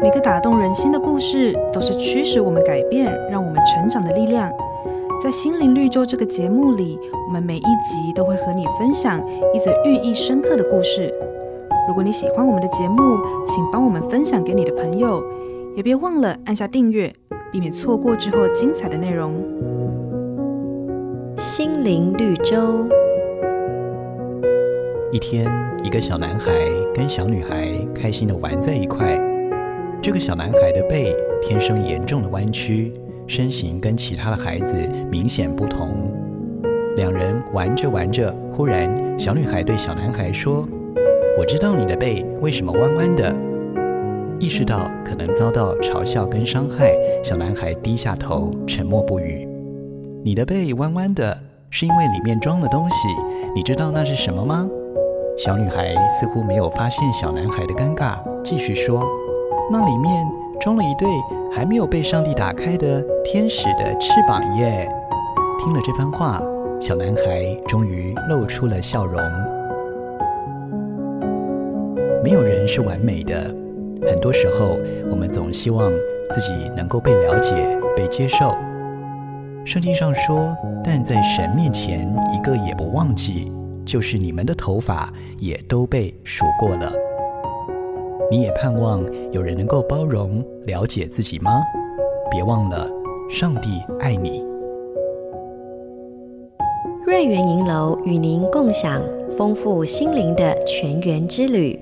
每个打动人心的故事，都是驱使我们改变、让我们成长的力量。在心灵绿洲这个节目里，我们每一集都会和你分享一则寓意深刻的故事。如果你喜欢我们的节目，请帮我们分享给你的朋友，也别忘了按下订阅，避免错过之后精彩的内容。心灵绿洲。一天，一个小男孩跟小女孩开心的玩在一块。这个小男孩的背天生严重的弯曲。身形跟其他的孩子明显不同。两人玩着玩着，忽然小女孩对小男孩说：“我知道你的背为什么弯弯的。”意识到可能遭到嘲笑跟伤害，小男孩低下头，沉默不语。“你的背弯弯的，是因为里面装了东西。你知道那是什么吗？”小女孩似乎没有发现小男孩的尴尬，继续说：“那里面……”装了一对还没有被上帝打开的天使的翅膀耶！听了这番话，小男孩终于露出了笑容。没有人是完美的，很多时候我们总希望自己能够被了解、被接受。圣经上说：“但在神面前，一个也不忘记，就是你们的头发也都被数过了。”你也盼望有人能够包容、了解自己吗？别忘了，上帝爱你。瑞园银楼与您共享丰富心灵的泉源之旅。